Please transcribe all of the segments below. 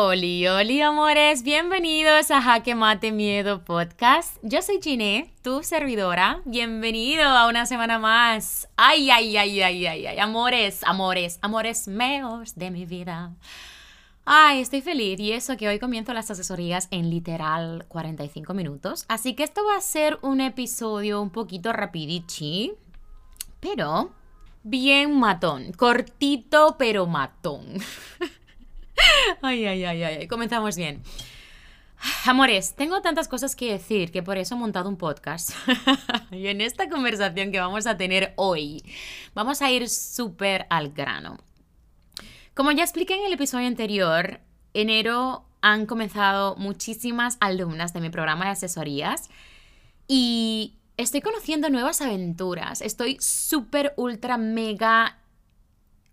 Oli, oli, amores, bienvenidos a Jaque Mate Miedo Podcast. Yo soy Giné, tu servidora. Bienvenido a una semana más. Ay, ay, ay, ay, ay, ay, amores, amores, amores meos de mi vida. Ay, estoy feliz y eso que hoy comienzo las asesorías en literal 45 minutos. Así que esto va a ser un episodio un poquito rapidichi, pero bien matón. Cortito, pero matón. ay, ay, ay, ay, comenzamos bien. Amores, tengo tantas cosas que decir que por eso he montado un podcast. y en esta conversación que vamos a tener hoy, vamos a ir súper al grano. Como ya expliqué en el episodio anterior, enero han comenzado muchísimas alumnas de mi programa de asesorías y estoy conociendo nuevas aventuras. Estoy súper, ultra, mega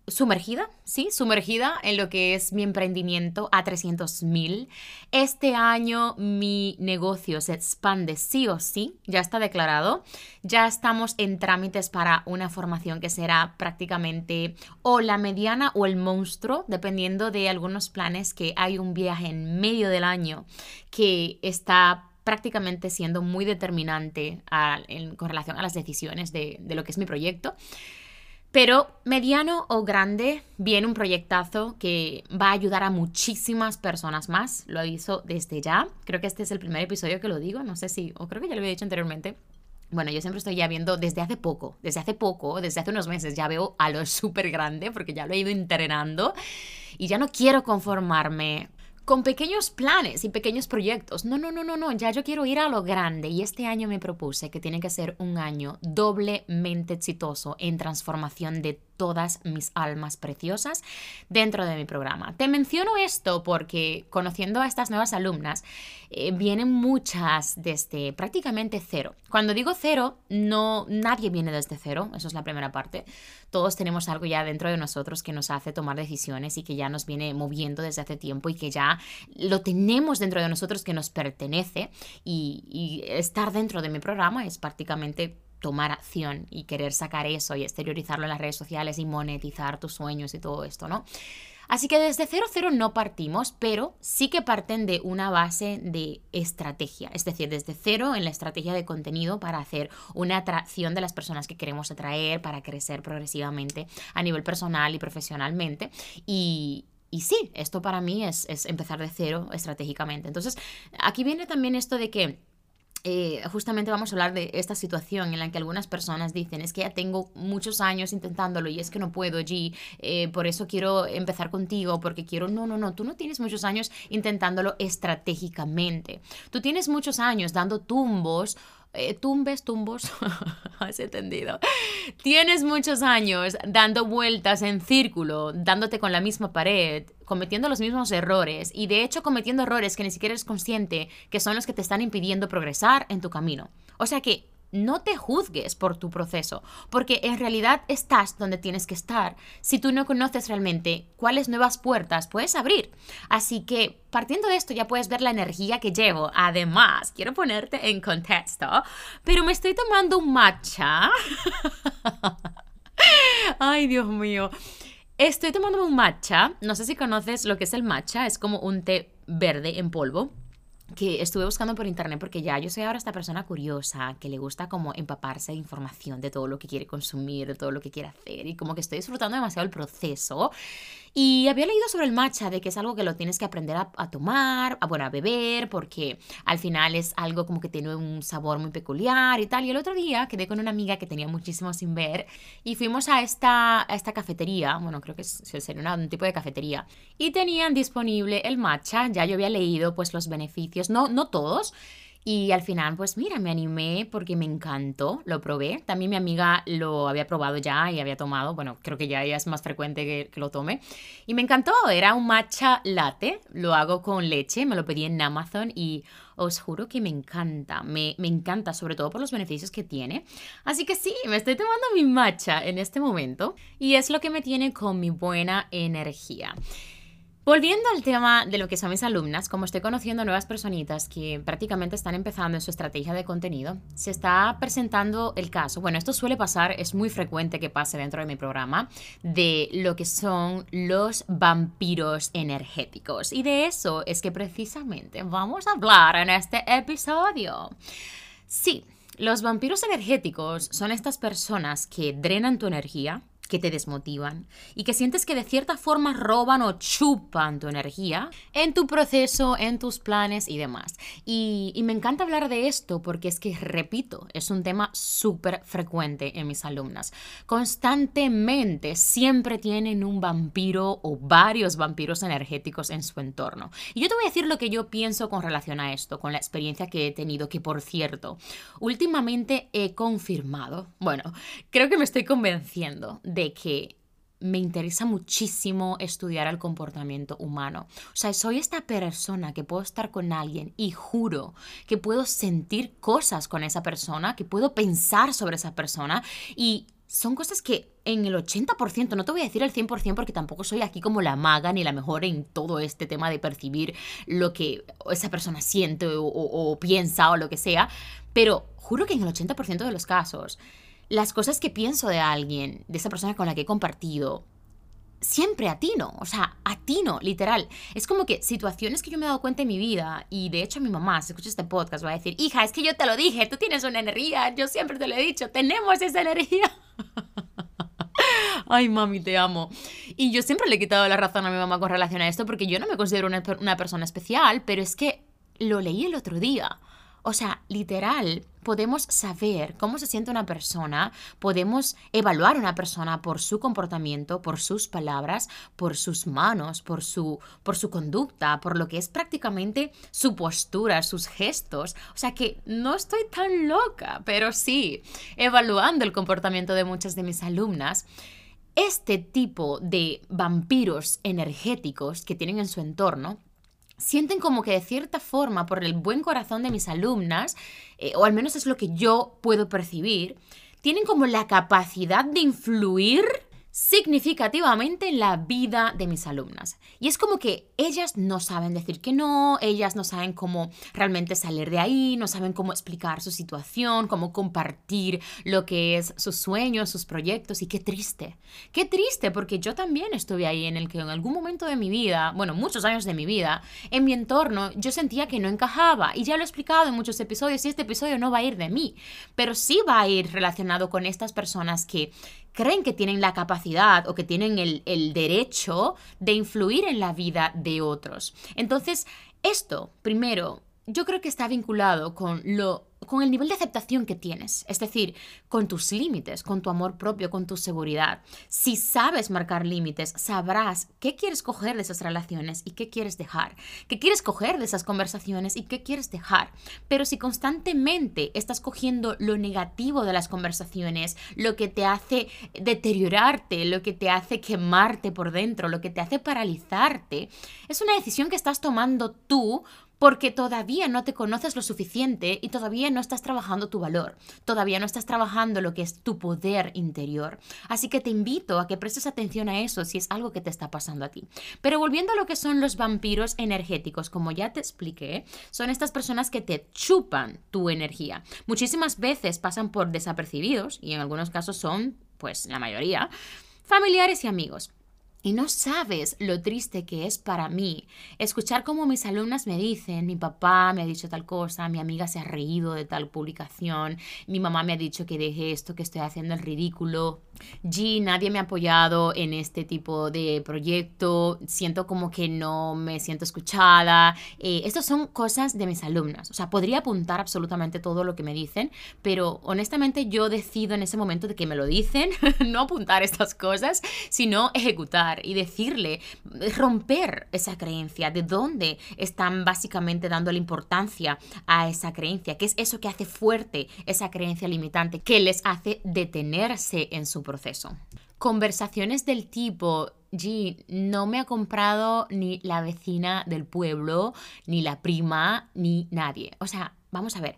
sumergida, sí, sumergida en lo que es mi emprendimiento a 300 mil. Este año mi negocio se expande sí o sí, ya está declarado. Ya estamos en trámites para una formación que será prácticamente o la mediana o el monstruo, dependiendo de algunos planes que hay un viaje en medio del año que está prácticamente siendo muy determinante con relación a las decisiones de, de lo que es mi proyecto. Pero mediano o grande, viene un proyectazo que va a ayudar a muchísimas personas más. Lo aviso desde ya. Creo que este es el primer episodio que lo digo. No sé si, o creo que ya lo había dicho anteriormente. Bueno, yo siempre estoy ya viendo desde hace poco, desde hace poco, desde hace unos meses, ya veo a lo súper grande porque ya lo he ido entrenando y ya no quiero conformarme con pequeños planes y pequeños proyectos. No, no, no, no, no, ya yo quiero ir a lo grande y este año me propuse que tiene que ser un año doblemente exitoso en transformación de todas mis almas preciosas dentro de mi programa. Te menciono esto porque conociendo a estas nuevas alumnas, eh, vienen muchas desde prácticamente cero. Cuando digo cero, no nadie viene desde cero, eso es la primera parte. Todos tenemos algo ya dentro de nosotros que nos hace tomar decisiones y que ya nos viene moviendo desde hace tiempo y que ya lo tenemos dentro de nosotros que nos pertenece y, y estar dentro de mi programa es prácticamente tomar acción y querer sacar eso y exteriorizarlo en las redes sociales y monetizar tus sueños y todo esto, ¿no? Así que desde cero cero no partimos, pero sí que parten de una base de estrategia, es decir, desde cero en la estrategia de contenido para hacer una atracción de las personas que queremos atraer, para crecer progresivamente a nivel personal y profesionalmente. Y, y sí, esto para mí es, es empezar de cero estratégicamente. Entonces, aquí viene también esto de que eh, justamente vamos a hablar de esta situación en la que algunas personas dicen, es que ya tengo muchos años intentándolo y es que no puedo, G, eh, por eso quiero empezar contigo, porque quiero, no, no, no, tú no tienes muchos años intentándolo estratégicamente. Tú tienes muchos años dando tumbos eh, tumbes, tumbos, has entendido. Tienes muchos años dando vueltas en círculo, dándote con la misma pared, cometiendo los mismos errores y de hecho cometiendo errores que ni siquiera eres consciente que son los que te están impidiendo progresar en tu camino. O sea que no te juzgues por tu proceso, porque en realidad estás donde tienes que estar. Si tú no conoces realmente cuáles nuevas puertas puedes abrir. Así que partiendo de esto ya puedes ver la energía que llevo. Además, quiero ponerte en contexto, pero me estoy tomando un matcha. Ay, Dios mío. Estoy tomando un matcha. No sé si conoces lo que es el matcha. Es como un té verde en polvo que estuve buscando por internet porque ya yo soy ahora esta persona curiosa que le gusta como empaparse de información de todo lo que quiere consumir, de todo lo que quiere hacer y como que estoy disfrutando demasiado el proceso y había leído sobre el matcha, de que es algo que lo tienes que aprender a, tomar, a, bueno, a beber, porque al final es algo como que tiene un sabor muy peculiar y tal. Y el otro día quedé con una amiga que tenía muchísimo sin ver y fuimos a esta, a esta cafetería, bueno, creo que sería un tipo de cafetería, y tenían disponible el matcha, ya yo había leído pues los beneficios, no, no todos, y al final, pues mira, me animé porque me encantó, lo probé. También mi amiga lo había probado ya y había tomado, bueno, creo que ya, es más frecuente que, que, lo tome. Y me encantó, era un matcha latte, lo hago con leche, me lo pedí en Amazon y os juro que me encanta, me, me encanta, sobre todo por los beneficios que tiene. Así que sí, me estoy tomando mi matcha en este momento y es lo que me tiene con mi buena energía. Volviendo al tema de lo que son mis alumnas, como estoy conociendo nuevas personitas que prácticamente están empezando en su estrategia de contenido, se está presentando el caso, bueno, esto suele pasar, es muy frecuente que pase dentro de mi programa, de lo que son los vampiros energéticos. Y de eso es que precisamente vamos a hablar en este episodio. Sí, los vampiros energéticos son estas personas que drenan tu energía, que te desmotivan y que sientes que de cierta forma roban o chupan tu energía en tu proceso, en tus planes y demás. Y, me encanta hablar de esto porque es que, repito, es un tema súper frecuente en mis alumnas. Constantemente siempre tienen un vampiro o varios vampiros energéticos en su entorno. Y yo te voy a decir lo que yo pienso con relación a esto, con la experiencia que he tenido, que por cierto, últimamente he confirmado, bueno, creo que me estoy convenciendo que me interesa muchísimo estudiar el comportamiento humano. O sea, soy esta persona que puedo estar con alguien y juro que puedo sentir cosas con esa persona, que puedo pensar sobre esa persona y son cosas que en el 80%, no te voy a decir el 100% porque tampoco soy aquí como la maga ni la mejor en todo este tema de percibir lo que esa persona siente o, o piensa o lo que sea, pero juro que en el 80% de los casos las cosas que pienso de alguien, de esa persona con la que he compartido, siempre atino, o sea, atino, literal. Es como que situaciones que yo me he dado cuenta en mi vida, y de hecho mi mamá, si escucha este podcast, va a decir, hija, es que yo te lo dije, tú tienes una energía, yo siempre te lo he dicho, tenemos esa energía. Ay, mami, te amo. Y yo siempre le he quitado la razón a mi mamá con relación a esto, porque yo no me considero una, una persona especial, pero es que lo leí el otro día. O sea, literal, podemos saber cómo se siente una persona, podemos evaluar a una persona por su comportamiento, por sus palabras, por sus manos, por su, por su conducta, por lo que es prácticamente su postura, sus gestos. O sea que no estoy tan loca, pero sí, evaluando el comportamiento de muchas de mis alumnas, este tipo de vampiros energéticos que tienen en su entorno sienten como que de cierta forma, por el buen corazón de mis alumnas, eh, o al menos es lo que yo puedo percibir, tienen como la capacidad de influir significativamente en la vida de mis alumnas. Y es como que ellas no saben decir que no, ellas no saben cómo realmente salir de ahí, no saben cómo explicar su situación, cómo compartir lo que es sus sueños, sus proyectos. Y qué triste, qué triste, porque yo también estuve ahí en el que en algún momento de mi vida, bueno, muchos años de mi vida, en mi entorno yo sentía que no encajaba. Y ya lo he explicado en muchos episodios y este episodio no va a ir de mí, pero sí va a ir relacionado con estas personas que creen que tienen la capacidad o que tienen el, el derecho de influir en la vida de otros. Entonces, esto, primero, yo creo que está vinculado con lo con el nivel de aceptación que tienes, es decir, con tus límites, con tu amor propio, con tu seguridad. Si sabes marcar límites, sabrás qué quieres coger de esas relaciones y qué quieres dejar, qué quieres coger de esas conversaciones y qué quieres dejar. Pero si constantemente estás cogiendo lo negativo de las conversaciones, lo que te hace deteriorarte, lo que te hace quemarte por dentro, lo que te hace paralizarte, es una decisión que estás tomando tú porque todavía no te conoces lo suficiente y todavía no estás trabajando tu valor, todavía no estás trabajando lo que es tu poder interior. Así que te invito a que prestes atención a eso si es algo que te está pasando a ti. Pero volviendo a lo que son los vampiros energéticos, como ya te expliqué, son estas personas que te chupan tu energía. Muchísimas veces pasan por desapercibidos y en algunos casos son, pues la mayoría, familiares y amigos. Y no sabes lo triste que es para mí escuchar como mis alumnas me dicen, mi papá me ha dicho tal cosa, mi amiga se ha reído de tal publicación, mi mamá me ha dicho que deje esto, que estoy haciendo el ridículo. G, nadie me ha apoyado en este tipo de proyecto, siento como que no me siento escuchada. Eh, estas son cosas de mis alumnas, o sea, podría apuntar absolutamente todo lo que me dicen, pero honestamente yo decido en ese momento de que me lo dicen, no apuntar estas cosas, sino ejecutar y decirle, romper esa creencia, de dónde están básicamente dando la importancia a esa creencia, qué es eso que hace fuerte esa creencia limitante, que les hace detenerse en su proceso. Conversaciones del tipo, G, no me ha comprado ni la vecina del pueblo, ni la prima, ni nadie. O sea, vamos a ver.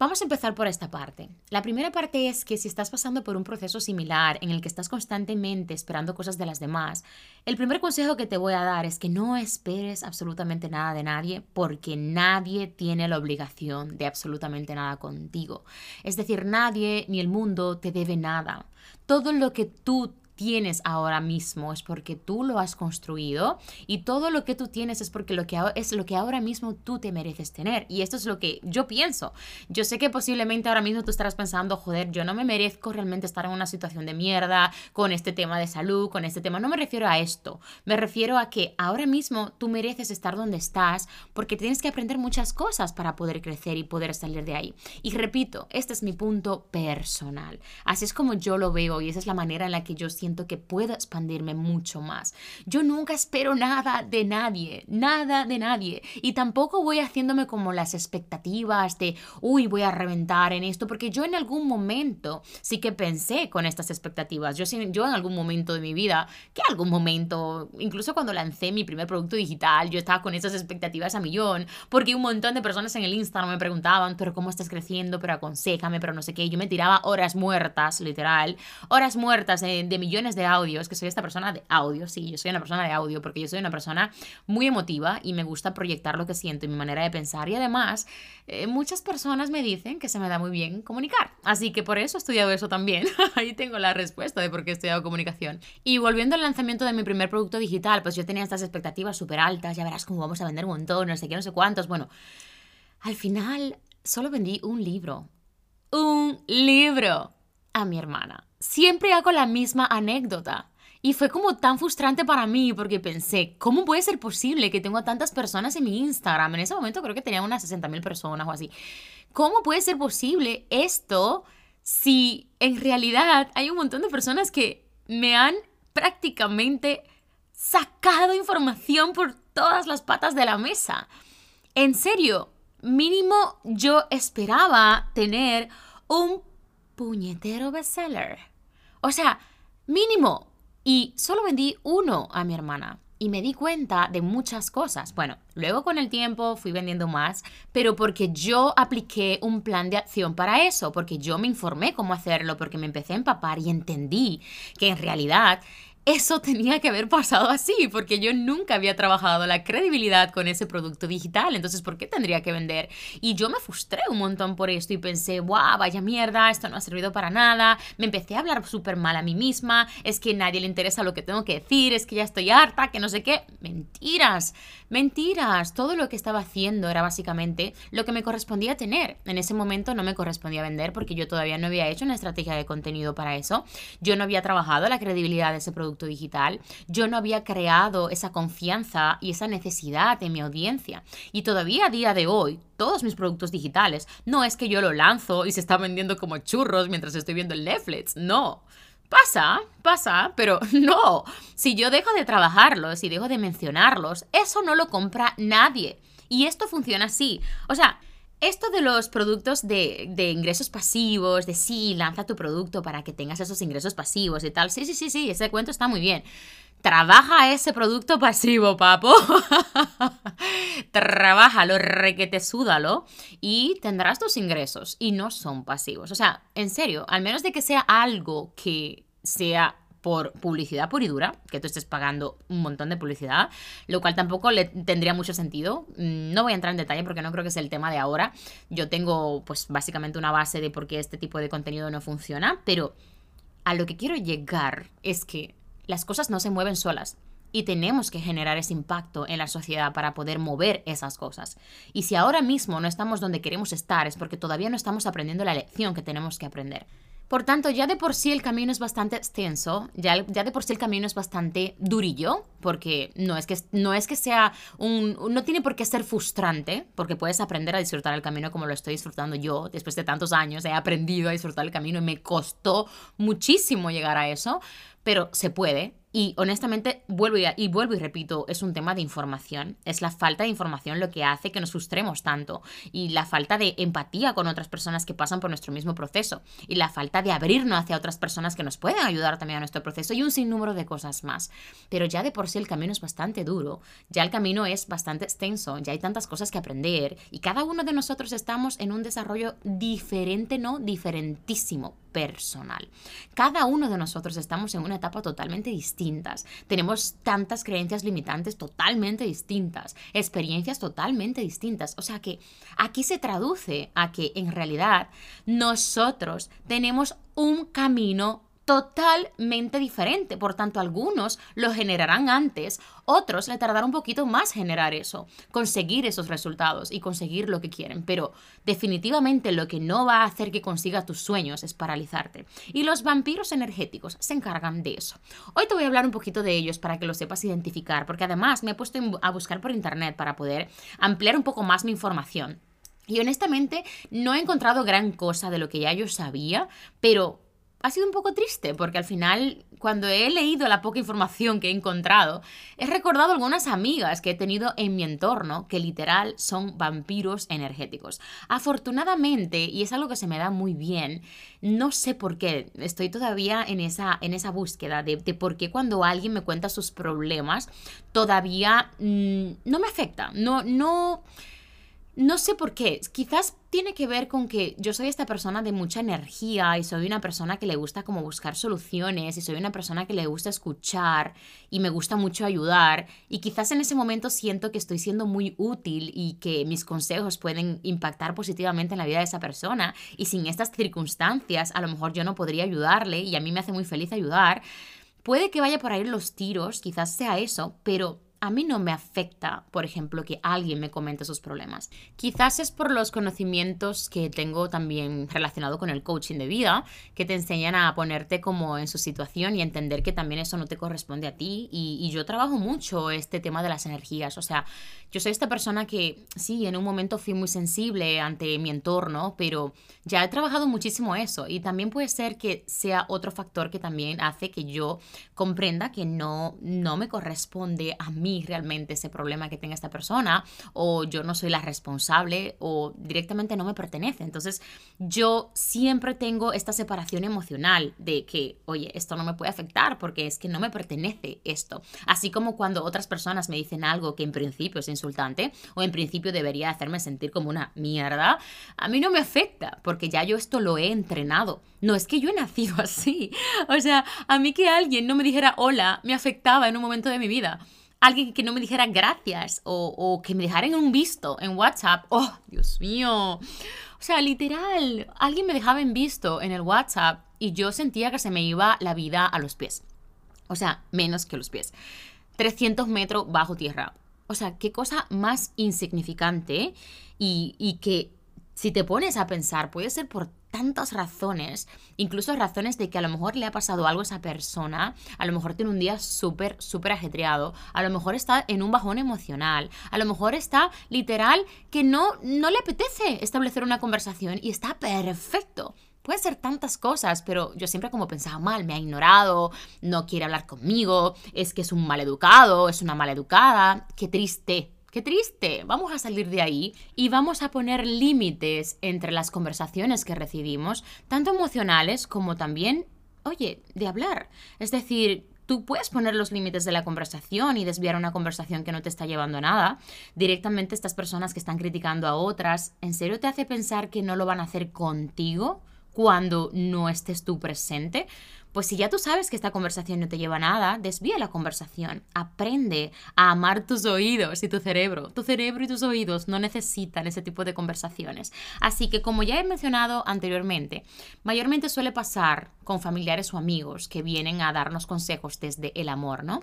Vamos a empezar por esta parte. La primera parte es que si estás pasando por un proceso similar en el que estás constantemente esperando cosas de las demás, el primer consejo que te voy a dar es que no esperes absolutamente nada de nadie porque nadie tiene la obligación de absolutamente nada contigo. Es decir, nadie ni el mundo te debe nada. Todo lo que tú tienes ahora mismo es porque tú lo has construido y todo lo que tú tienes es porque lo que es lo que ahora mismo tú te mereces tener y esto es lo que yo pienso. Yo sé que posiblemente ahora mismo tú estarás pensando, joder, yo no me merezco realmente estar en una situación de mierda con este tema de salud, con este tema. No me refiero a esto, me refiero a que ahora mismo tú mereces estar donde estás porque tienes que aprender muchas cosas para poder crecer y poder salir de ahí. Y repito, este es mi punto personal. Así es como yo lo veo y esa es la manera en la que yo siento que puedo expandirme mucho más. Yo nunca espero nada de nadie, nada de nadie. Y tampoco voy haciéndome como las expectativas de, uy, voy a reventar en esto, porque yo en algún momento sí que pensé con estas expectativas. Yo, yo en algún momento de mi vida, que algún momento, incluso cuando lancé mi primer producto digital, yo estaba con esas expectativas a millón, porque un montón de personas en el Instagram me preguntaban, pero ¿cómo estás creciendo? Pero aconsejame, pero no sé qué. Yo me tiraba horas muertas, literal, horas muertas de, de millones de audios, que soy esta persona de audio, sí, yo soy una persona de audio porque yo soy una persona muy emotiva y me gusta proyectar lo que siento y mi manera de pensar. Y además, eh, muchas personas me dicen que se me da muy bien comunicar. Así que por eso he estudiado eso también. Ahí tengo la respuesta de por qué he estudiado comunicación. Y volviendo al lanzamiento de mi primer producto digital, pues yo tenía estas expectativas súper altas, ya verás cómo vamos a vender un montón, no sé qué, no sé cuántos. Bueno, al final solo vendí un libro. Un libro a mi hermana siempre hago la misma anécdota. Y fue como tan frustrante para mí porque pensé, ¿cómo puede ser posible que tengo tantas personas en mi Instagram? En ese momento creo que tenía unas 60 mil personas o así. ¿Cómo puede ser posible esto si en realidad hay un montón de personas que me han prácticamente sacado información por todas las patas de la mesa? En serio, mínimo yo esperaba tener un puñetero bestseller. O sea, mínimo. Y solo vendí uno a mi hermana. Y me di cuenta de muchas cosas. Bueno, luego con el tiempo fui vendiendo más, pero porque yo apliqué un plan de acción para eso, porque yo me informé cómo hacerlo, porque me empecé a empapar y entendí que en realidad eso tenía que haber pasado así, porque yo nunca había trabajado la credibilidad con ese producto digital, entonces ¿por qué tendría que vender? Y yo me frustré un montón por esto y pensé, wow, vaya mierda, esto no ha servido para nada, me empecé a hablar súper mal a mí misma, es que nadie le interesa lo que tengo que decir, es que ya estoy harta, que no sé qué, mentiras, mentiras, todo lo que estaba haciendo era básicamente lo que me correspondía tener. En ese momento no me correspondía vender porque yo todavía no había hecho una estrategia de contenido para eso, yo no había trabajado la credibilidad de ese producto digital, yo no había creado esa confianza y esa necesidad en mi audiencia. Y todavía a día de hoy, todos mis productos digitales, no es que yo lo lanzo y se está vendiendo como churros mientras estoy viendo el Netflix, no. Pasa, pasa, pero no. Si yo dejo de trabajarlos y dejo de mencionarlos, eso no lo compra nadie. Y esto funciona así. O sea, esto de los productos de, ingresos pasivos, de sí, lanza tu producto para que tengas esos ingresos pasivos y tal. Sí, sí, sí, sí, ese cuento está muy bien. Trabaja ese producto pasivo, papo. Trabájalo, requete, súdalo y tendrás tus ingresos. Y no son pasivos. O sea, en serio, al menos de que sea algo que sea por publicidad pura y dura, que tú estés pagando un montón de publicidad, lo cual tampoco le tendría mucho sentido. Mm, no voy a entrar en detalle porque no creo que sea el tema de ahora. Yo tengo pues básicamente una base de por qué este tipo de contenido no funciona, pero a lo que quiero llegar es que las cosas no se mueven solas. Y tenemos que generar ese impacto en la sociedad para poder mover esas cosas. Y si ahora mismo no estamos donde queremos estar es porque todavía no estamos aprendiendo la lección que tenemos que aprender. Por tanto, ya de por sí el camino es bastante extenso, ya, ya de por sí el camino es bastante durillo, porque no es, que, no es que sea un... no tiene por qué ser frustrante, porque puedes aprender a disfrutar el camino como lo estoy disfrutando yo. Después de tantos años he aprendido a disfrutar el camino y me costó muchísimo llegar a eso, pero se puede Y honestamente, vuelvo y, vuelvo y repito, es un tema de información. Es la falta de información lo que hace que nos frustremos tanto. Y la falta de empatía con otras personas que pasan por nuestro mismo proceso. Y la falta de abrirnos hacia otras personas que nos pueden ayudar también a nuestro proceso. Y un sinnúmero de cosas más. Pero ya de por sí el camino es bastante duro. Ya el camino es bastante extenso. Ya hay tantas cosas que aprender. Y cada uno de nosotros estamos en un desarrollo diferente, ¿no? Diferentísimo personal. Cada uno de nosotros estamos en una etapa totalmente distinta. Tenemos tantas creencias limitantes totalmente distintas, experiencias totalmente distintas. O sea que aquí se traduce a que en realidad nosotros tenemos un camino totalmente diferente. Por tanto, algunos lo generarán antes, otros le tardarán un poquito más generar eso, conseguir esos resultados y conseguir lo que quieren. Pero definitivamente lo que no va a hacer que consiga tus sueños es paralizarte. Y los vampiros energéticos se encargan de eso. Hoy te voy a hablar un poquito de ellos para que lo sepas identificar, porque además me he puesto a buscar por internet para poder ampliar un poco más mi información. Y honestamente no he encontrado gran cosa de lo que ya yo sabía, pero ha sido un poco triste porque al final, cuando he leído la poca información que he encontrado, he recordado algunas amigas que he tenido en mi entorno que literal son vampiros energéticos. Afortunadamente, y es algo que se me da muy bien, no sé por qué, estoy todavía en esa, en esa búsqueda de, por qué cuando alguien me cuenta sus problemas, todavía mm, no me afecta, no, no no sé por qué, quizás tiene que ver con que yo soy esta persona de mucha energía y soy una persona que le gusta como buscar soluciones y soy una persona que le gusta escuchar y me gusta mucho ayudar y quizás en ese momento siento que estoy siendo muy útil y que mis consejos pueden impactar positivamente en la vida de esa persona y sin estas circunstancias a lo mejor yo no podría ayudarle y a mí me hace muy feliz ayudar. Puede que vaya por ahí los tiros, quizás sea eso, pero a mí no me afecta, por ejemplo, que alguien me comente sus problemas. Quizás es por los conocimientos que tengo también relacionado con el coaching de vida, que te enseñan a ponerte como en su situación y entender que también eso no te corresponde a ti. Y, y yo trabajo mucho este tema de las energías. O sea, yo soy esta persona que sí, en un momento fui muy sensible ante mi entorno, pero ya he trabajado muchísimo eso. Y también puede ser que sea otro factor que también hace que yo comprenda que no, no me corresponde a mí realmente ese problema que tenga esta persona o yo no soy la responsable o directamente no me pertenece. Entonces yo siempre tengo esta separación emocional de que, oye, esto no me puede afectar porque es que no me pertenece esto. Así como cuando otras personas me dicen algo que en principio es insultante o en principio debería hacerme sentir como una mierda, a mí no me afecta porque ya yo esto lo he entrenado. No es que yo he nacido así. O sea, a mí que alguien no me dijera hola me afectaba en un momento de mi vida alguien que no me dijera gracias o, que me dejaran un visto en WhatsApp. Oh, Dios mío. O sea, literal, alguien me dejaba en visto en el WhatsApp y yo sentía que se me iba la vida a los pies. O sea, menos que los pies. 300 metros bajo tierra. O sea, qué cosa más insignificante y, y que si te pones a pensar, puede ser por tantas razones, incluso razones de que a lo mejor le ha pasado algo a esa persona, a lo mejor tiene un día súper, súper ajetreado, a lo mejor está en un bajón emocional, a lo mejor está literal que no, no le apetece establecer una conversación y está perfecto. Puede ser tantas cosas, pero yo siempre como pensaba mal, me ha ignorado, no quiere hablar conmigo, es que es un mal educado, es una maleducada, qué triste, Qué triste. Vamos a salir de ahí y vamos a poner límites entre las conversaciones que recibimos, tanto emocionales como también, oye, de hablar. Es decir, tú puedes poner los límites de la conversación y desviar una conversación que no te está llevando a nada. Directamente estas personas que están criticando a otras, ¿en serio te hace pensar que no lo van a hacer contigo cuando no estés tú presente? Pues si ya tú sabes que esta conversación no te lleva a nada, desvía la conversación. Aprende a amar tus oídos y tu cerebro. Tu cerebro y tus oídos no necesitan ese tipo de conversaciones. Así que como ya he mencionado anteriormente, mayormente suele pasar con familiares o amigos que vienen a darnos consejos desde el amor, ¿no?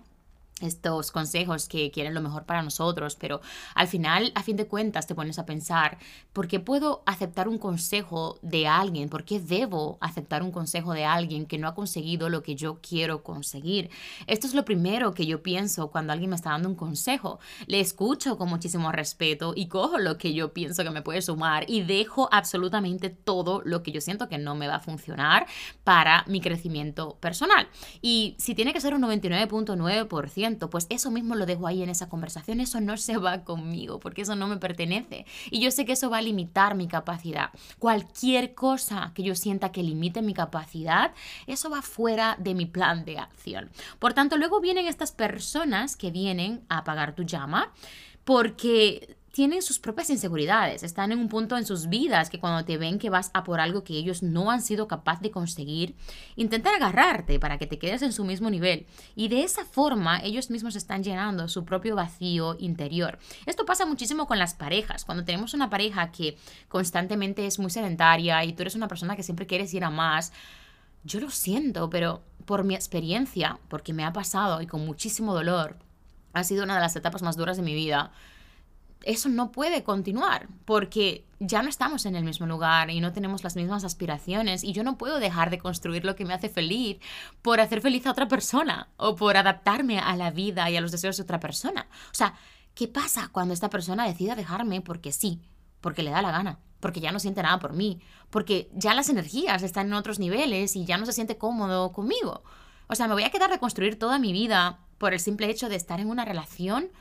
Estos consejos que quieren lo mejor para nosotros, pero al final, a fin de cuentas, te pones a pensar, ¿por qué puedo aceptar un consejo de alguien? ¿Por qué debo aceptar un consejo de alguien que no ha conseguido lo que yo quiero conseguir? Esto es lo primero que yo pienso cuando alguien me está dando un consejo. Le escucho con muchísimo respeto y cojo lo que yo pienso que me puede sumar y dejo absolutamente todo lo que yo siento que no me va a funcionar para mi crecimiento personal. Y si tiene que ser un 99.9%, pues eso mismo lo dejo ahí en esa conversación, eso no se va conmigo, porque eso no me pertenece. Y yo sé que eso va a limitar mi capacidad. Cualquier cosa que yo sienta que limite mi capacidad, eso va fuera de mi plan de acción. Por tanto, luego vienen estas personas que vienen a apagar tu llama porque tienen sus propias inseguridades, están en un punto en sus vidas que cuando te ven que vas a por algo que ellos no han sido capaces de conseguir, intentan agarrarte para que te quedes en su mismo nivel. Y de esa forma ellos mismos están llenando su propio vacío interior. Esto pasa muchísimo con las parejas. Cuando tenemos una pareja que constantemente es muy sedentaria y tú eres una persona que siempre quieres ir a más, yo lo siento, pero por mi experiencia, porque me ha pasado y con muchísimo dolor, ha sido una de las etapas más duras de mi vida eso no puede continuar porque ya no estamos en el mismo lugar y no tenemos las mismas aspiraciones y yo no puedo dejar de construir lo que me hace feliz por hacer feliz a otra persona o por adaptarme a la vida y a los deseos de otra persona. O sea, ¿qué pasa cuando esta persona decida dejarme porque sí, porque le da la gana? porque ya no siente nada por mí, porque ya las energías están en otros niveles y ya no se siente cómodo conmigo. O sea, ¿me voy a quedar de construir toda mi vida por el simple hecho de estar en una relación?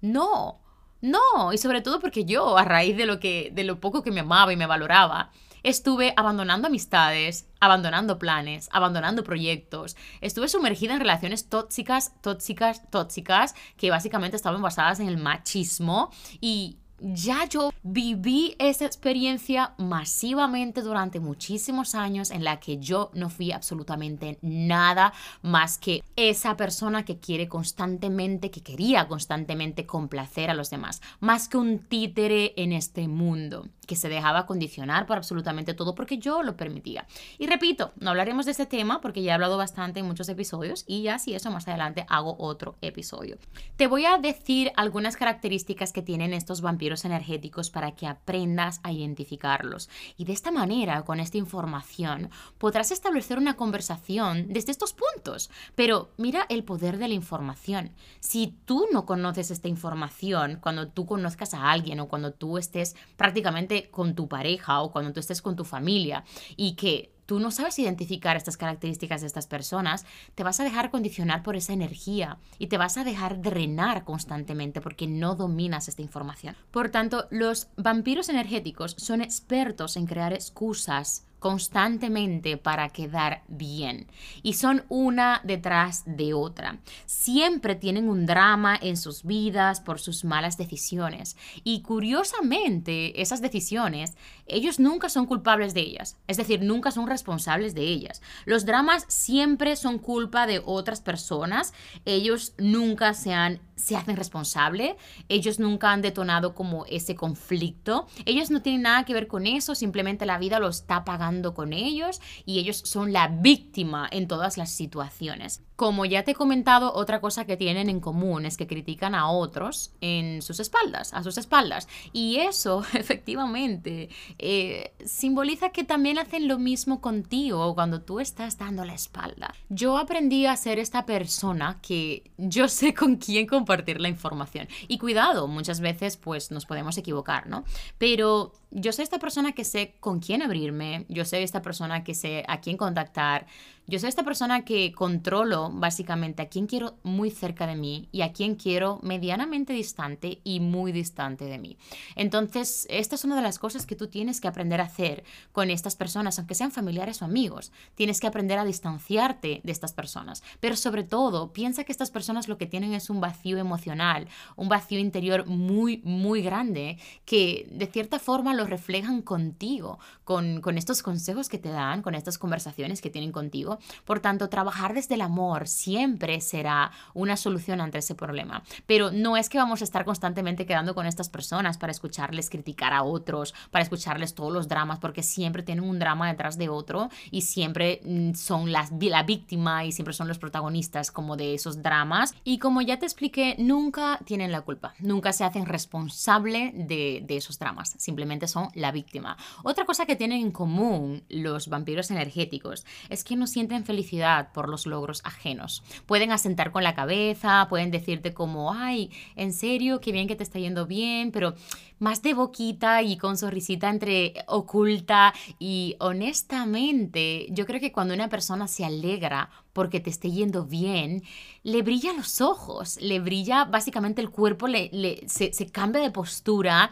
No, no, y sobre todo porque yo, a raíz de lo, que, de lo poco que me amaba y me valoraba, estuve abandonando amistades, abandonando planes, abandonando proyectos. Estuve sumergida en relaciones tóxicas, tóxicas, tóxicas, que básicamente estaban basadas en el machismo y ya yo viví esa experiencia masivamente durante muchísimos años en la que yo no fui absolutamente nada más que esa persona que quiere constantemente, que quería constantemente complacer a los demás, más que un títere en este mundo que se dejaba condicionar por absolutamente todo porque yo lo permitía. Y repito, no hablaremos de este tema porque ya he hablado bastante en muchos episodios y ya si eso más adelante hago otro episodio. Te voy a decir algunas características que tienen estos vampiros energéticos para que aprendas a identificarlos. Y de esta manera, con esta información, podrás establecer una conversación desde estos puntos. Pero mira el poder de la información. Si tú no conoces esta información, cuando tú conozcas a alguien o cuando tú estés prácticamente con tu pareja o cuando tú estés con tu familia y que tú no sabes identificar estas características de estas personas, te vas a dejar condicionar por esa energía y te vas a dejar drenar constantemente porque no dominas esta información. Por tanto, los vampiros energéticos son expertos en crear excusas constantemente para quedar bien. Y son una detrás de otra. Siempre tienen un drama en sus vidas por sus malas decisiones. Y curiosamente, esas decisiones, ellos nunca son culpables de ellas. Es decir, nunca son responsables de ellas. Los dramas siempre son culpa de otras personas. Ellos nunca se han se hacen responsable, ellos nunca han detonado como ese conflicto, ellos no tienen nada que ver con eso, simplemente la vida lo está pagando con ellos y ellos son la víctima en todas las situaciones. Como ya te he comentado, otra cosa que tienen en común es que critican a otros en sus espaldas, a sus espaldas. Y eso, efectivamente, eh, simboliza que también hacen lo mismo contigo cuando tú estás dando la espalda. Yo aprendí a ser esta persona que yo sé con quién compartir la información. Y cuidado, muchas veces pues nos podemos equivocar, ¿no? Pero yo soy esta persona que sé con quién abrirme, yo soy esta persona que sé a quién contactar, yo soy esta persona que controlo básicamente a quién quiero muy cerca de mí y a quién quiero medianamente distante y muy distante de mí. Entonces, esta es una de las cosas que tú tienes que aprender a hacer con estas personas, aunque sean familiares o amigos. Tienes que aprender a distanciarte de estas personas. Pero sobre todo, piensa que estas personas lo que tienen es un vacío emocional, un vacío interior muy, muy grande que de cierta forma lo reflejan contigo, con, con estos consejos que te dan, con estas conversaciones que tienen contigo. Por tanto, trabajar desde el amor siempre será una solución ante ese problema. Pero no es que vamos a estar constantemente quedando con estas personas para escucharles criticar a otros, para escucharles todos los dramas, porque siempre tienen un drama detrás de otro y siempre mm, son la víctima y siempre son los protagonistas como de esos dramas. Y como ya te expliqué, nunca tienen la culpa, nunca se hacen responsable de, de esos dramas, simplemente son la víctima. Otra cosa que tienen en común los vampiros energéticos es que no sienten felicidad por los logros ajenos. Pueden asentar con la cabeza, pueden decirte como, ay, en serio, qué bien que te está yendo bien, pero más de boquita y con sonrisita entre oculta y honestamente, yo creo que cuando una persona se alegra porque te esté yendo bien, le brilla los ojos, le brilla básicamente el cuerpo, le, se cambia de postura,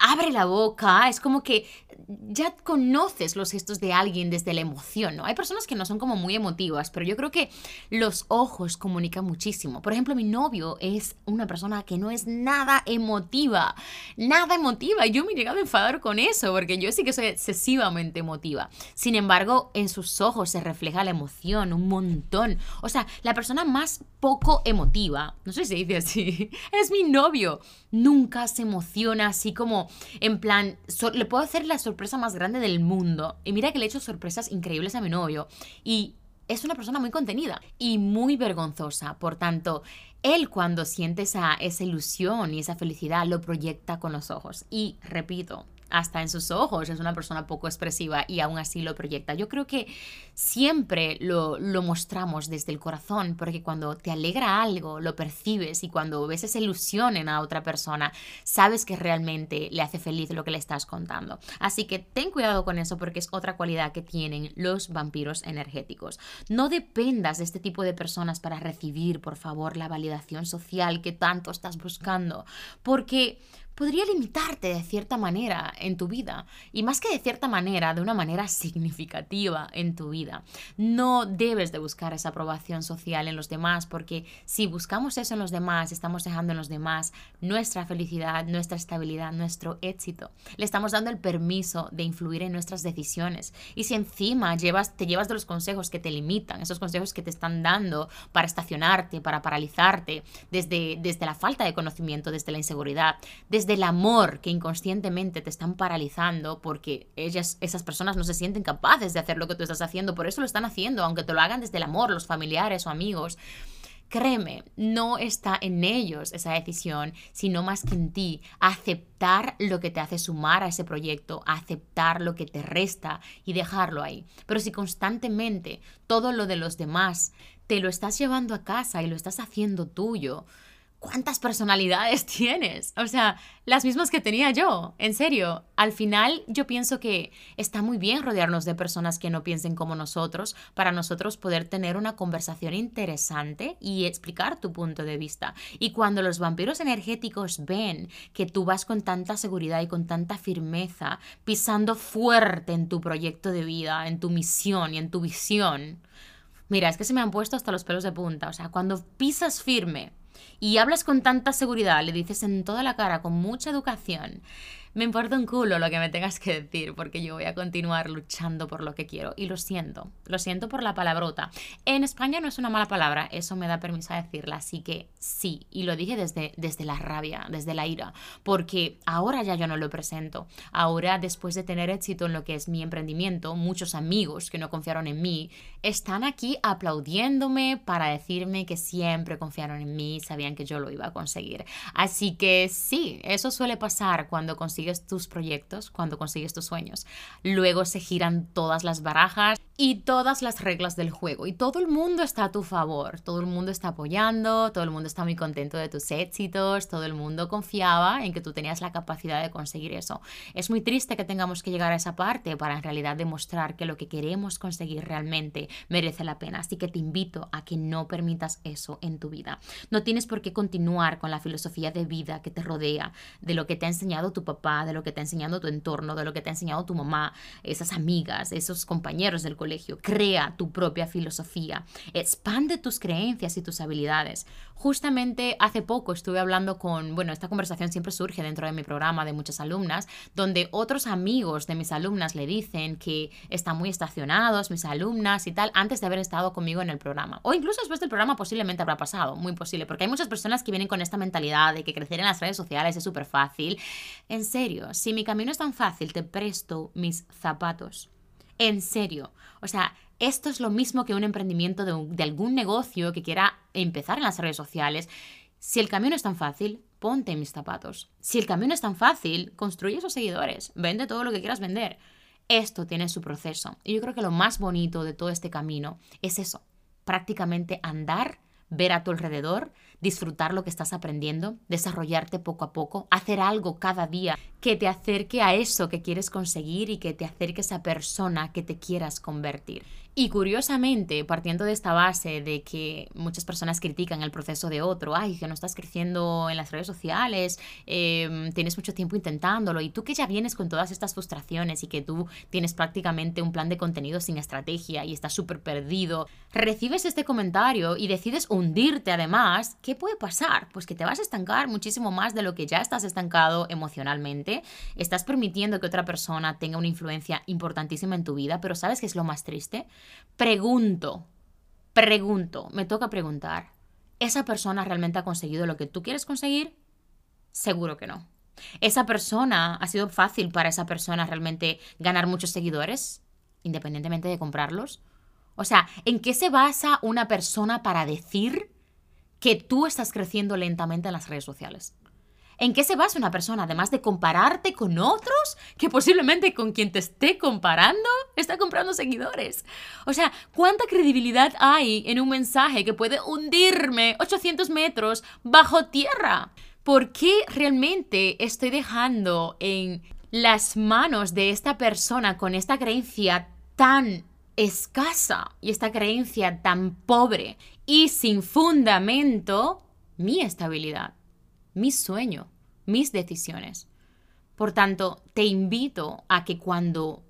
abre la boca, es como que ya conoces los gestos de alguien desde la emoción, ¿no? Hay personas que no son como muy emotivas, pero yo creo que los ojos comunican muchísimo. Por ejemplo, mi novio es una persona que no es nada emotiva, nada emotiva. Yo me he llegado a enfadar con eso, porque yo sí que soy excesivamente emotiva. Sin embargo, en sus ojos se refleja la emoción un montón. O sea, la persona más poco emotiva, no sé si se dice así, es mi novio. Nunca se emociona así como, en plan, le puedo hacer la sorpresa más grande del mundo. Y mira que le he hecho sorpresas increíbles a mi novio. Y es una persona muy contenida y muy vergonzosa. Por tanto, él cuando siente esa, esa ilusión y esa felicidad lo proyecta con los ojos. Y repito, hasta en sus ojos es una persona poco expresiva y aún así lo proyecta. Yo creo que siempre lo, lo, mostramos desde el corazón, porque cuando te alegra algo, lo percibes y cuando ves esa ilusión en a otra persona, sabes que realmente le hace feliz lo que le estás contando. Así que ten cuidado con eso porque es otra cualidad que tienen los vampiros energéticos. No dependas de este tipo de personas para recibir, por favor, la validación social que tanto estás buscando, porque podría limitarte de cierta manera en tu vida. Y más que de cierta manera, de una manera significativa en tu vida. No debes de buscar esa aprobación social en los demás, porque si buscamos eso en los demás, estamos dejando en los demás nuestra felicidad, nuestra estabilidad, nuestro éxito. Le estamos dando el permiso de influir en nuestras decisiones. Y si encima llevas, te llevas de los consejos que te limitan, esos consejos que te están dando para estacionarte, para paralizarte, desde, desde la falta de conocimiento, desde la inseguridad, desde del amor que inconscientemente te están paralizando porque ellas, esas personas no se sienten capaces de hacer lo que tú estás haciendo, por eso lo están haciendo, aunque te lo hagan desde el amor, los familiares o amigos. Créeme, no está en ellos esa decisión, sino más que en ti. Aceptar lo que te hace sumar a ese proyecto, aceptar lo que te resta y dejarlo ahí. Pero si constantemente todo lo de los demás te lo estás llevando a casa y lo estás haciendo tuyo, ¿cuántas personalidades tienes? O sea, las mismas que tenía yo, en serio. Al final yo pienso que está muy bien rodearnos de personas que no piensen como nosotros para nosotros poder tener una conversación interesante y explicar tu punto de vista. Y cuando los vampiros energéticos ven que tú vas con tanta seguridad y con tanta firmeza, pisando fuerte en tu proyecto de vida, en tu misión y en tu visión, Mira, es que se me han puesto hasta los pelos de punta. O sea, cuando pisas firme y hablas con tanta seguridad, le dices en toda la cara, con mucha educación, me importa un culo lo que me tengas que decir, porque yo voy a continuar luchando por lo que quiero. Y lo siento, lo siento por la palabrota. En España no es una mala palabra, eso me da permiso a decirla, así que sí, y lo dije desde, desde la rabia, desde la ira, porque ahora ya yo no lo presento. Ahora, después de tener éxito en lo que es mi emprendimiento, muchos amigos que no confiaron en mí están aquí aplaudiéndome para decirme que siempre confiaron en mí, sabían que yo lo iba a conseguir. Así que sí, eso suele pasar cuando consigues tus proyectos, cuando consigues tus sueños. Luego se giran todas las barajas y todas las reglas del juego y todo el mundo está a tu favor, todo el mundo está apoyando, todo el mundo está muy contento de tus éxitos, todo el mundo confiaba en que tú tenías la capacidad de conseguir eso. Es muy triste que tengamos que llegar a esa parte para en realidad demostrar que lo que queremos conseguir realmente merece la pena, así que te invito a que no permitas eso en tu vida. No tienes por qué continuar con la filosofía de vida que te rodea, de lo que te ha enseñado tu papá, de lo que te ha enseñado tu entorno, de lo que te ha enseñado tu mamá, esas amigas, esos compañeros del colegio Crea tu propia filosofía. Expande tus creencias y tus habilidades. Justamente hace poco estuve hablando con, bueno, esta conversación siempre surge dentro de mi programa de muchas alumnas, donde otros amigos de mis alumnas le dicen que están muy estacionados, mis alumnas y tal, antes de haber estado conmigo en el programa. O incluso después del programa posiblemente habrá pasado, muy posible, porque hay muchas personas que vienen con esta mentalidad de que crecer en las redes sociales es súper fácil. En serio, si mi camino es tan fácil, te presto mis zapatos. En serio. O sea, esto es lo mismo que un emprendimiento de, algún negocio que quiera empezar en las redes sociales. Si el camino es tan fácil, ponte mis zapatos. Si el camino es tan fácil, construye esos seguidores, vende todo lo que quieras vender. Esto tiene su proceso. Y yo creo que lo más bonito de todo este camino es eso, prácticamente andar, ver a tu alrededor, disfrutar lo que estás aprendiendo, desarrollarte poco a poco, hacer algo cada día que te acerque a eso que quieres conseguir y que te acerque a esa persona que te quieras convertir. Y curiosamente, partiendo de esta base de que muchas personas critican el proceso de otro, ay, que no estás creciendo en las redes sociales, em, tienes mucho tiempo intentándolo, y tú que ya vienes con todas estas frustraciones y que tú tienes prácticamente un plan de contenido sin estrategia y estás súper perdido, recibes este comentario y decides hundirte además, ¿qué puede pasar? Pues que te vas a estancar muchísimo más de lo que ya estás estancado emocionalmente, estás permitiendo que otra persona tenga una influencia importantísima en tu vida, pero ¿sabes qué es lo más triste? Pregunto, pregunto, me toca preguntar, ¿esa persona realmente ha conseguido lo que tú quieres conseguir? Seguro que no. ¿Esa persona ha sido fácil para esa persona realmente ganar muchos seguidores, independientemente de comprarlos? O sea, ¿en qué se basa una persona para decir que tú estás creciendo lentamente en las redes sociales? ¿En qué se basa una persona? Además de compararte con otros, que posiblemente con quien te esté comparando está comprando seguidores. O sea, ¿cuánta credibilidad hay en un mensaje que puede hundirme 800 metros bajo tierra? ¿Por qué realmente estoy dejando en las manos de esta persona con esta creencia tan escasa y esta creencia tan pobre y sin fundamento mi estabilidad? Mi sueño, mis decisiones. Por tanto, te invito a que cuando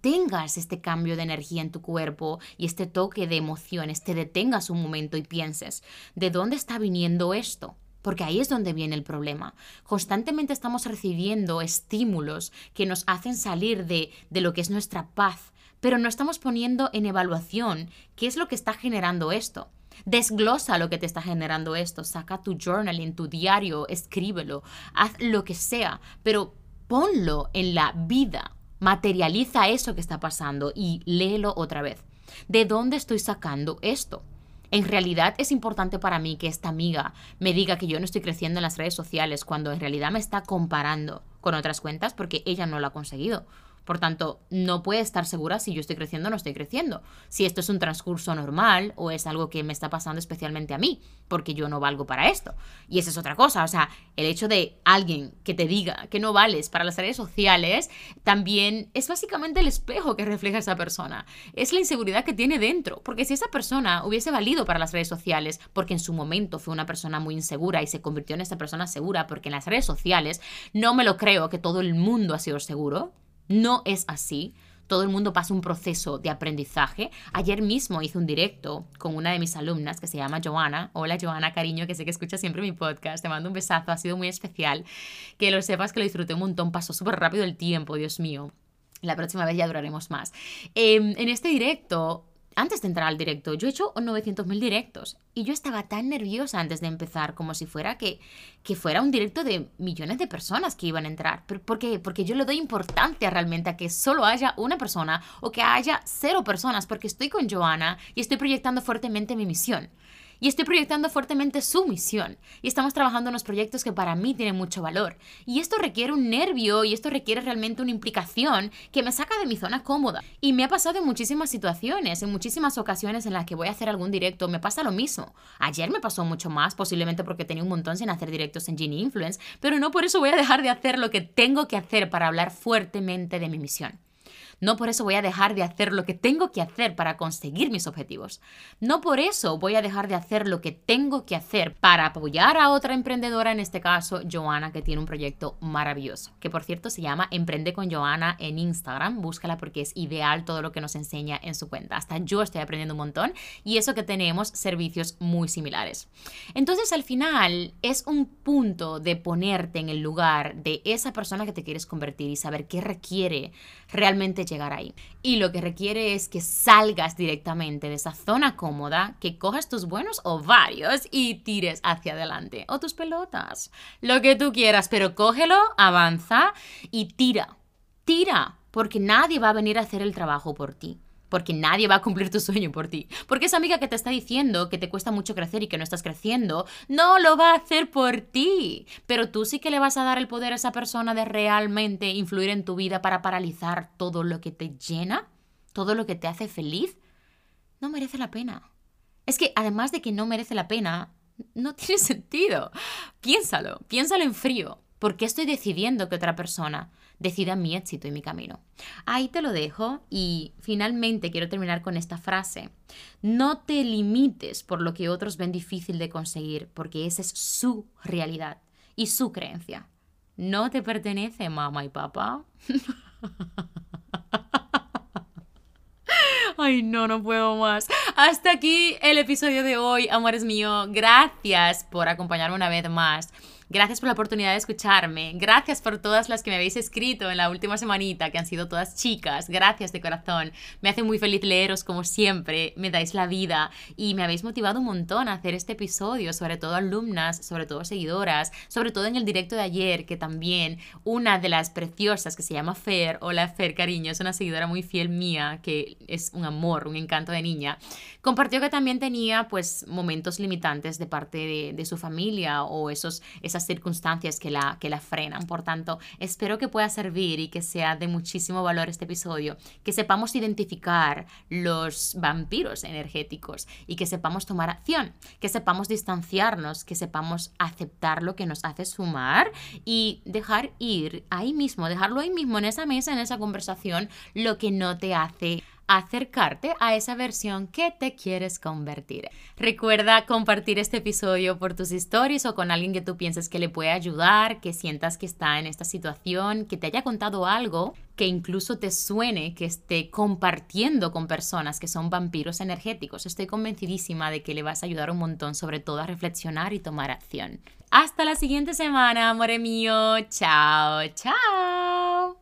tengas este cambio de energía en tu cuerpo y este toque de emociones, te detengas un momento y pienses, ¿de dónde está viniendo esto? Porque ahí es donde viene el problema. Constantemente estamos recibiendo estímulos que nos hacen salir de, de lo que es nuestra paz, pero no estamos poniendo en evaluación qué es lo que está generando esto. Desglosa lo que te está generando esto, saca tu journal en tu diario, escríbelo, haz lo que sea, pero ponlo en la vida, materializa eso que está pasando y léelo otra vez. ¿De dónde estoy sacando esto? En realidad es importante para mí que esta amiga me diga que yo no estoy creciendo en las redes sociales cuando en realidad me está comparando con otras cuentas porque ella no lo ha conseguido. Por tanto, no puede estar segura si yo estoy creciendo o no estoy creciendo. Si esto es un transcurso normal o es algo que me está pasando especialmente a mí, porque yo no valgo para esto. Y esa es otra cosa. O sea, el hecho de alguien que te diga que no vales para las redes sociales también es básicamente el espejo que refleja esa persona. Es la inseguridad que tiene dentro. Porque si esa persona hubiese valido para las redes sociales, porque en su momento fue una persona muy insegura y se convirtió en esta persona segura, porque en las redes sociales no me lo creo que todo el mundo ha sido seguro no es así. Todo el mundo pasa un proceso de aprendizaje. Ayer mismo hice un directo con una de mis alumnas que se llama Joana. Hola Joana, cariño, que sé que escucha siempre mi podcast. Te mando un besazo, ha sido muy especial. Que lo sepas que lo disfruté un montón, pasó súper rápido el tiempo, Dios mío. La próxima vez ya duraremos más. Em, en este directo antes de entrar al directo, yo he hecho 900.000 directos y yo estaba tan nerviosa antes de empezar como si fuera que, que fuera un directo de millones de personas que iban a entrar. ¿Por qué? Porque yo le doy importancia realmente a que solo haya una persona o que haya cero personas porque estoy con Joana y estoy proyectando fuertemente mi misión y estoy proyectando fuertemente su misión y estamos trabajando en unos proyectos que para mí tienen mucho valor. Y esto requiere un nervio y esto requiere realmente una implicación que me saca de mi zona cómoda. Y me ha pasado en muchísimas situaciones, en muchísimas ocasiones en las que voy a hacer algún directo, me pasa lo mismo. Ayer me pasó mucho más, posiblemente porque tenía un montón sin hacer directos en Genie Influence, pero no por eso voy a dejar de hacer lo que tengo que hacer para hablar fuertemente de mi misión. No por eso voy a dejar de hacer lo que tengo que hacer para conseguir mis objetivos. No por eso voy a dejar de hacer lo que tengo que hacer para apoyar a otra emprendedora, en este caso, Joana, que tiene un proyecto maravilloso, que por cierto se llama Emprende con Joana en Instagram. Búscala porque es ideal todo lo que nos enseña en su cuenta. Hasta yo estoy aprendiendo un montón y eso que tenemos servicios muy similares. Entonces, al final, es un punto de ponerte en el lugar de esa persona que te quieres convertir y saber qué requiere realmente llegar ahí. Y lo que requiere es que salgas directamente de esa zona cómoda, que cojas tus buenos ovarios y tires hacia adelante. O tus pelotas. Lo que tú quieras, pero cógelo, avanza y tira. Tira, porque nadie va a venir a hacer el trabajo por ti porque nadie va a cumplir tu sueño por ti. Porque esa amiga que te está diciendo que te cuesta mucho crecer y que no estás creciendo, no lo va a hacer por ti. Pero tú sí que le vas a dar el poder a esa persona de realmente influir en tu vida para paralizar todo lo que te llena, todo lo que te hace feliz. No merece la pena. Es que además de que no merece la pena, no tiene sentido. Piénsalo, piénsalo en frío. ¿Por qué estoy decidiendo que otra persona decida mi éxito y mi camino. Ahí te lo dejo y finalmente quiero terminar con esta frase. No te limites por lo que otros ven difícil de conseguir, porque esa es su realidad y su creencia. No te pertenece mamá y papá. Ay, no, no puedo más. Hasta aquí el episodio de hoy, amores mío. Gracias por acompañarme una vez más. Gracias por la oportunidad de escucharme. Gracias por todas las que me habéis escrito en la última semanita, que han sido todas chicas. Gracias de corazón. Me hace muy feliz leeros como siempre. Me dais la vida y me habéis motivado un montón a hacer este episodio, sobre todo alumnas, sobre todo seguidoras, sobre todo en el directo de ayer, que también una de las preciosas que se llama Fer, hola Fer, cariño, es una seguidora muy fiel mía, que es un amor, un encanto de niña, compartió que también tenía pues momentos limitantes de parte de, de su familia o esos, esas circunstancias que la, que la frenan. Por tanto, espero que pueda servir y que sea de muchísimo valor este episodio, que sepamos identificar los vampiros energéticos y que sepamos tomar acción, que sepamos distanciarnos, que sepamos aceptar lo que nos hace sumar y dejar ir ahí mismo, dejarlo ahí mismo en esa mesa, en esa conversación, lo que no te hace acercarte a esa versión que te quieres convertir. Recuerda compartir este episodio por tus stories o con alguien que tú pienses que le puede ayudar, que sientas que está en esta situación, que te haya contado algo que incluso te suene que esté compartiendo con personas que son vampiros energéticos. Estoy convencidísima de que le vas a ayudar un montón, sobre todo a reflexionar y tomar acción. Hasta la siguiente semana, amore mío. Chao, chao.